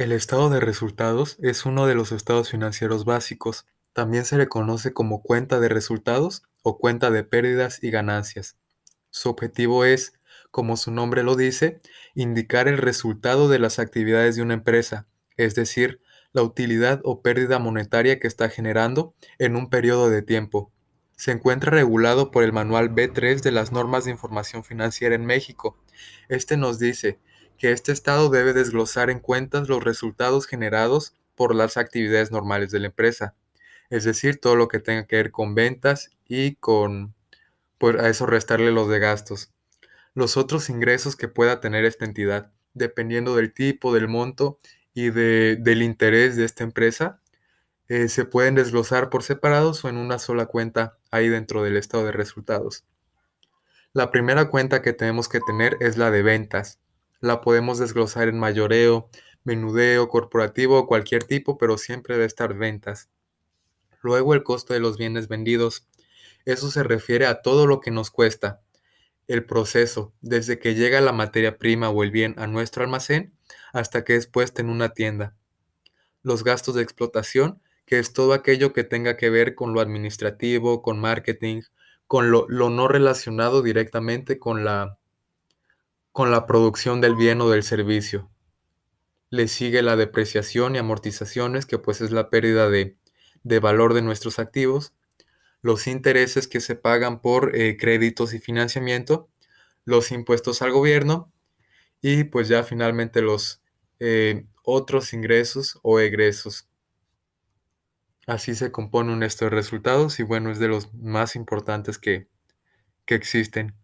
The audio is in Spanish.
El estado de resultados es uno de los estados financieros básicos. También se le conoce como cuenta de resultados o cuenta de pérdidas y ganancias. Su objetivo es, como su nombre lo dice, indicar el resultado de las actividades de una empresa, es decir, la utilidad o pérdida monetaria que está generando en un periodo de tiempo. Se encuentra regulado por el Manual B3 de las normas de información financiera en México. Este nos dice que este estado debe desglosar en cuentas los resultados generados por las actividades normales de la empresa, es decir, todo lo que tenga que ver con ventas y con, pues a eso restarle los de gastos. Los otros ingresos que pueda tener esta entidad, dependiendo del tipo, del monto y de, del interés de esta empresa, eh, se pueden desglosar por separados o en una sola cuenta ahí dentro del estado de resultados. La primera cuenta que tenemos que tener es la de ventas la podemos desglosar en mayoreo, menudeo, corporativo o cualquier tipo, pero siempre debe estar ventas. Luego el costo de los bienes vendidos. Eso se refiere a todo lo que nos cuesta. El proceso, desde que llega la materia prima o el bien a nuestro almacén hasta que es puesta en una tienda. Los gastos de explotación, que es todo aquello que tenga que ver con lo administrativo, con marketing, con lo, lo no relacionado directamente con la con la producción del bien o del servicio. Le sigue la depreciación y amortizaciones, que pues es la pérdida de, valor de nuestros activos, los intereses que se pagan por eh, créditos y financiamiento, los impuestos al gobierno y pues ya finalmente los eh, otros ingresos o egresos. Así se compone un de resultados y bueno, es de los más importantes que, que existen.